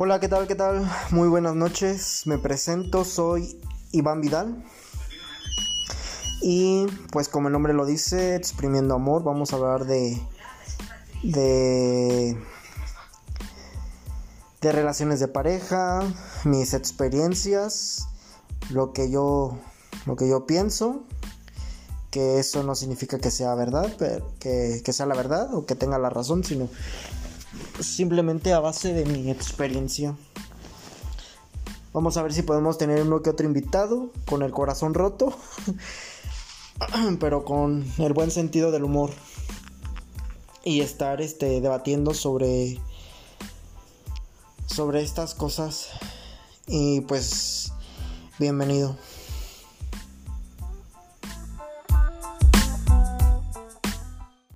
Hola, ¿qué tal? ¿Qué tal? Muy buenas noches. Me presento, soy Iván Vidal. Y pues como el nombre lo dice, exprimiendo amor, vamos a hablar de de de relaciones de pareja, mis experiencias, lo que yo lo que yo pienso, que eso no significa que sea verdad, que, que sea la verdad o que tenga la razón, sino simplemente a base de mi experiencia. Vamos a ver si podemos tener uno que otro invitado con el corazón roto, pero con el buen sentido del humor. Y estar este, debatiendo sobre, sobre estas cosas. Y pues, bienvenido.